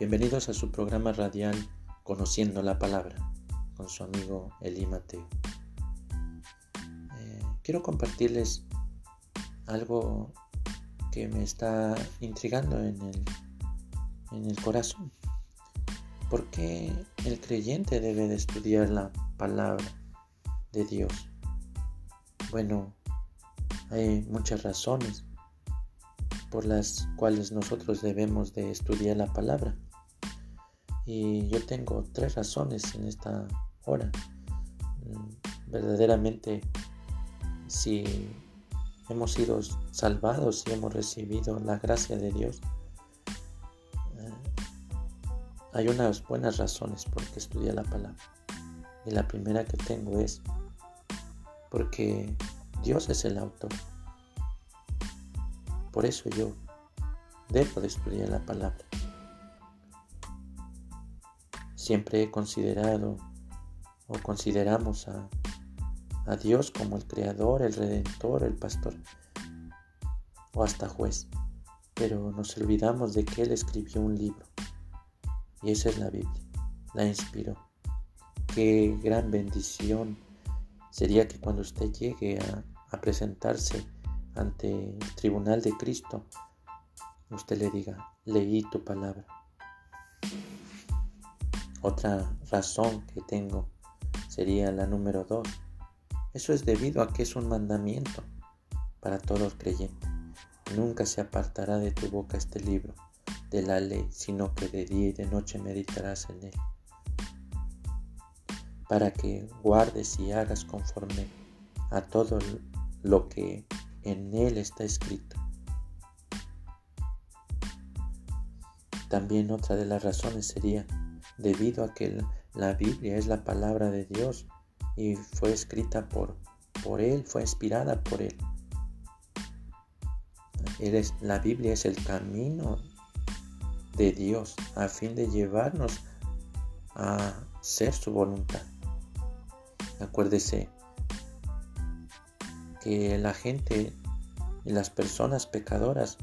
Bienvenidos a su programa radial Conociendo la Palabra con su amigo Eli Mateo. Eh, quiero compartirles algo que me está intrigando en el, en el corazón. ¿Por qué el creyente debe de estudiar la palabra de Dios? Bueno, hay muchas razones por las cuales nosotros debemos de estudiar la palabra. Y yo tengo tres razones en esta hora. Mm, verdaderamente, si hemos sido salvados y hemos recibido la gracia de Dios, eh, hay unas buenas razones por qué estudiar la palabra. Y la primera que tengo es porque Dios es el autor. Por eso yo debo de estudiar la palabra. Siempre he considerado o consideramos a, a Dios como el creador, el redentor, el pastor o hasta juez. Pero nos olvidamos de que Él escribió un libro. Y esa es la Biblia. La inspiró. Qué gran bendición sería que cuando usted llegue a, a presentarse ante el tribunal de Cristo, usted le diga, leí tu palabra. Otra razón que tengo sería la número dos. Eso es debido a que es un mandamiento para todo creyente. Nunca se apartará de tu boca este libro de la ley, sino que de día y de noche meditarás en él, para que guardes y hagas conforme a todo lo que en él está escrito. También otra de las razones sería debido a que la Biblia es la palabra de Dios y fue escrita por, por Él, fue inspirada por Él. la Biblia es el camino de Dios a fin de llevarnos a ser su voluntad. Acuérdese que la gente y las personas pecadoras,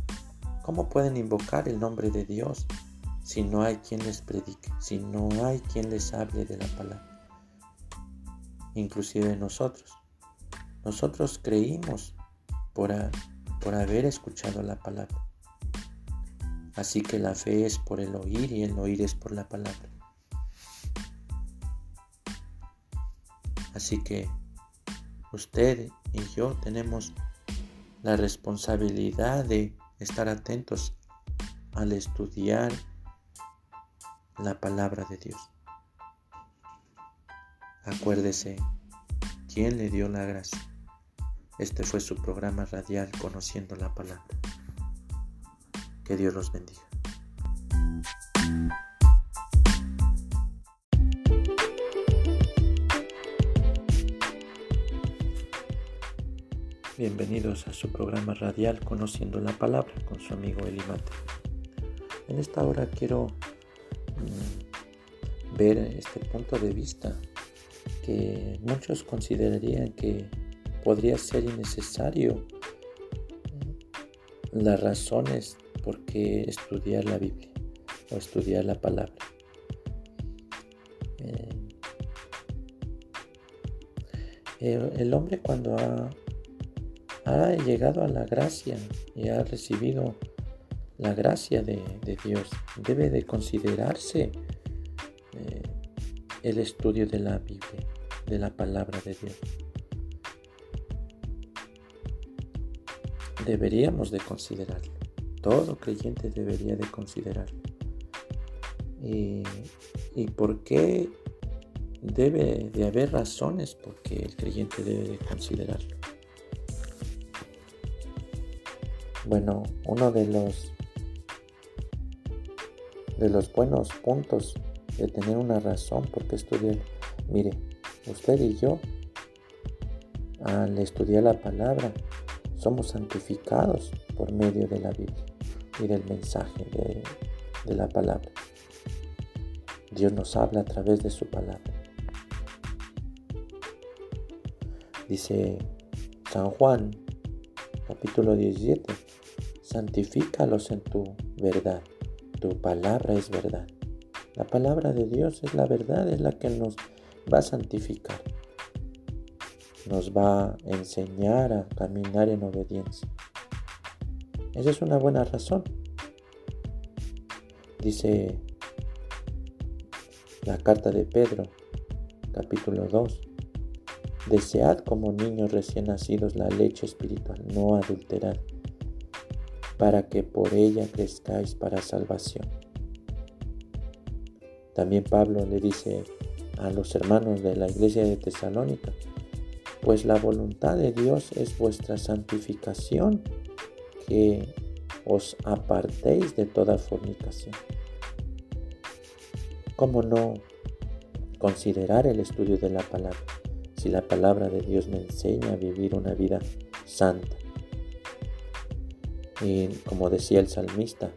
¿cómo pueden invocar el nombre de Dios si no hay quien les predique, si no hay quien les hable de la palabra? Inclusive nosotros. Nosotros creímos por, por haber escuchado la palabra. Así que la fe es por el oír y el oír es por la palabra. Así que usted y yo tenemos la responsabilidad de estar atentos al estudiar la palabra de Dios. Acuérdese quién le dio la gracia. Este fue su programa radial Conociendo la Palabra. Que Dios los bendiga. Bienvenidos a su programa radial Conociendo la Palabra con su amigo Elimate. En esta hora quiero ver este punto de vista que muchos considerarían que podría ser innecesario las razones por qué estudiar la Biblia o estudiar la palabra. Eh, el hombre cuando ha ha llegado a la gracia y ha recibido la gracia de, Dios, debe de considerarse eh, el estudio de la Biblia, de la palabra de Dios. Deberíamos de considerarlo. Todo creyente debería de considerarlo. ¿Y, por qué debe de haber razones por qué el creyente debe de considerarlo? Bueno, uno de los de los buenos puntos de tener una razón por qué estudiar. Mire, usted y yo, al estudiar la palabra, somos santificados por medio de la Biblia y del mensaje de, de la palabra. Dios nos habla a través de su palabra. Dice San Juan, capítulo 17 santifícalos en tu verdad. Tu palabra es verdad. La palabra de Dios es la verdad, es la que nos va a santificar. Nos va a enseñar a caminar en obediencia. Esa es una buena razón. Dice la carta de Pedro, capítulo 2. Desead como niños recién nacidos la leche espiritual, no adulterada, para que por ella crezcáis para salvación. También Pablo le dice a los hermanos de la iglesia de Tesalónica, pues la voluntad de Dios es vuestra santificación, que os apartéis de toda fornicación. ¿Cómo no considerar el estudio de la palabra? Si la palabra de Dios me enseña a vivir una vida santa. Y como decía el salmista,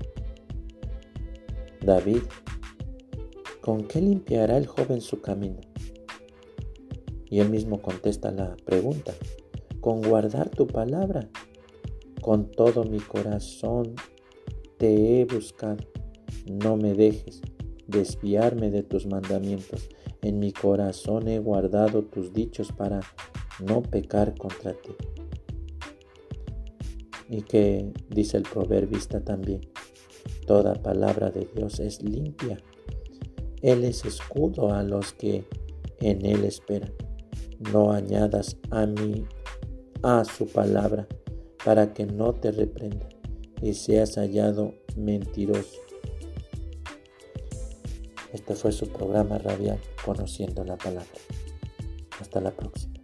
David, ¿con qué limpiará el joven su camino? Y él mismo contesta la pregunta, con guardar tu palabra. Con todo mi corazón te he buscado, no me dejes desviarme de tus mandamientos. En mi corazón he guardado tus dichos para no pecar contra ti. Y que dice el proverbista también, toda palabra de Dios es limpia. Él es escudo a los que en él esperan. No añadas a mí a su palabra para que no te reprenda y seas hallado mentiroso. Este fue su programa radial Conociendo la Palabra. Hasta la próxima.